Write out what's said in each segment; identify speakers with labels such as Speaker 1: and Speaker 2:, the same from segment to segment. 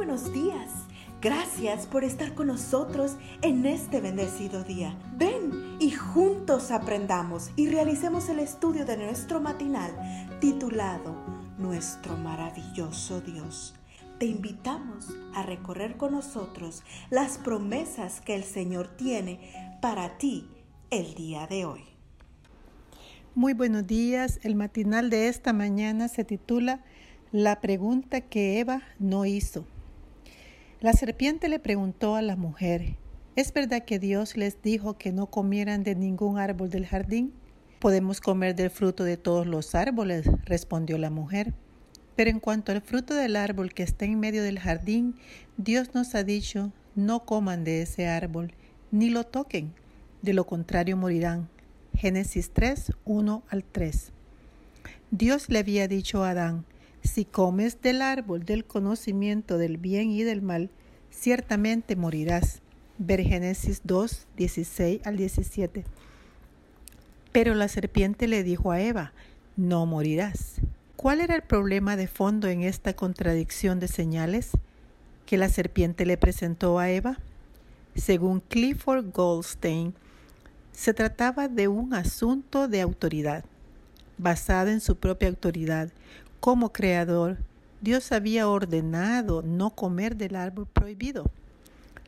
Speaker 1: buenos días. Gracias por estar con nosotros en este bendecido día. Ven y juntos aprendamos y realicemos el estudio de nuestro matinal titulado Nuestro maravilloso Dios. Te invitamos a recorrer con nosotros las promesas que el Señor tiene para ti el día de hoy.
Speaker 2: Muy buenos días. El matinal de esta mañana se titula La pregunta que Eva no hizo. La serpiente le preguntó a la mujer, ¿es verdad que Dios les dijo que no comieran de ningún árbol del jardín? Podemos comer del fruto de todos los árboles, respondió la mujer. Pero en cuanto al fruto del árbol que está en medio del jardín, Dios nos ha dicho, no coman de ese árbol, ni lo toquen, de lo contrario morirán. Génesis 3, 1 al 3. Dios le había dicho a Adán, si comes del árbol del conocimiento del bien y del mal, ciertamente morirás. Ver Génesis 2, 16 al 17. Pero la serpiente le dijo a Eva, no morirás. ¿Cuál era el problema de fondo en esta contradicción de señales que la serpiente le presentó a Eva? Según Clifford Goldstein, se trataba de un asunto de autoridad. Basada en su propia autoridad como creador, Dios había ordenado no comer del árbol prohibido.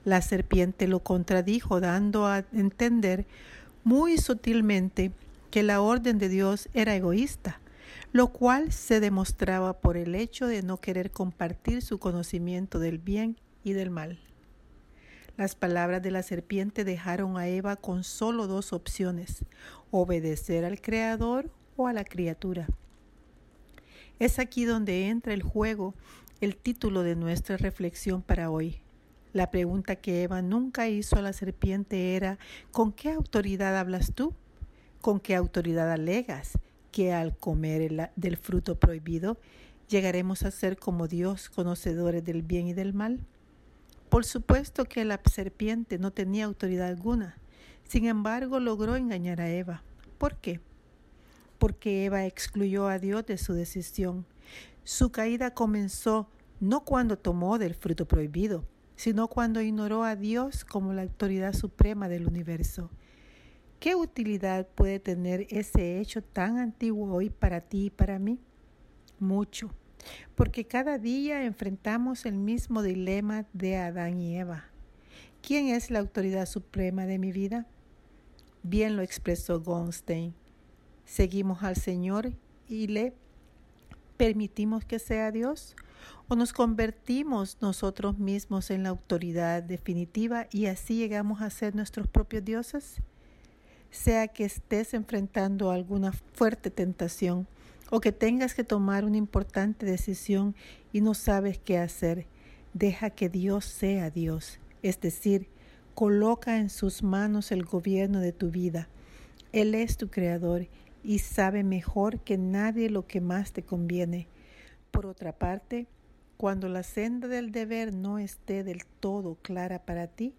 Speaker 2: La serpiente lo contradijo dando a entender muy sutilmente que la orden de Dios era egoísta, lo cual se demostraba por el hecho de no querer compartir su conocimiento del bien y del mal. Las palabras de la serpiente dejaron a Eva con solo dos opciones, obedecer al Creador o a la criatura. Es aquí donde entra el juego el título de nuestra reflexión para hoy. La pregunta que Eva nunca hizo a la serpiente era ¿con qué autoridad hablas tú? ¿Con qué autoridad alegas que al comer del fruto prohibido llegaremos a ser como Dios, conocedores del bien y del mal? Por supuesto que la serpiente no tenía autoridad alguna. Sin embargo, logró engañar a Eva. ¿Por qué? Porque Eva excluyó a Dios de su decisión. Su caída comenzó no cuando tomó del fruto prohibido, sino cuando ignoró a Dios como la autoridad suprema del universo. ¿Qué utilidad puede tener ese hecho tan antiguo hoy para ti y para mí? Mucho porque cada día enfrentamos el mismo dilema de Adán y Eva. ¿Quién es la autoridad suprema de mi vida? Bien lo expresó Gonstein. ¿Seguimos al Señor y le permitimos que sea Dios? ¿O nos convertimos nosotros mismos en la autoridad definitiva y así llegamos a ser nuestros propios dioses? Sea que estés enfrentando alguna fuerte tentación, o que tengas que tomar una importante decisión y no sabes qué hacer, deja que Dios sea Dios, es decir, coloca en sus manos el gobierno de tu vida. Él es tu creador y sabe mejor que nadie lo que más te conviene. Por otra parte, cuando la senda del deber no esté del todo clara para ti,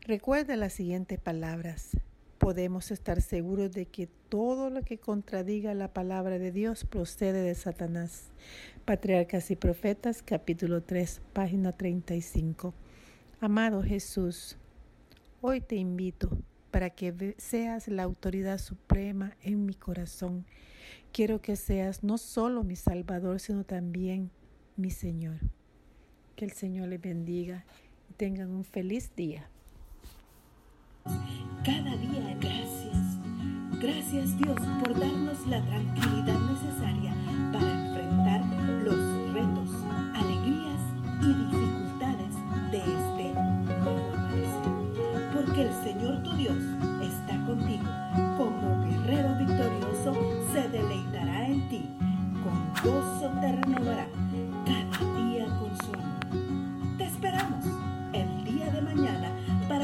Speaker 2: recuerda las siguientes palabras podemos estar seguros de que todo lo que contradiga la palabra de Dios procede de Satanás. Patriarcas y Profetas, capítulo 3, página 35. Amado Jesús, hoy te invito para que seas la autoridad suprema en mi corazón. Quiero que seas no solo mi Salvador, sino también mi Señor. Que el Señor les bendiga y tengan un feliz día.
Speaker 1: Cada día gracias. Gracias Dios por darnos la tranquilidad necesaria para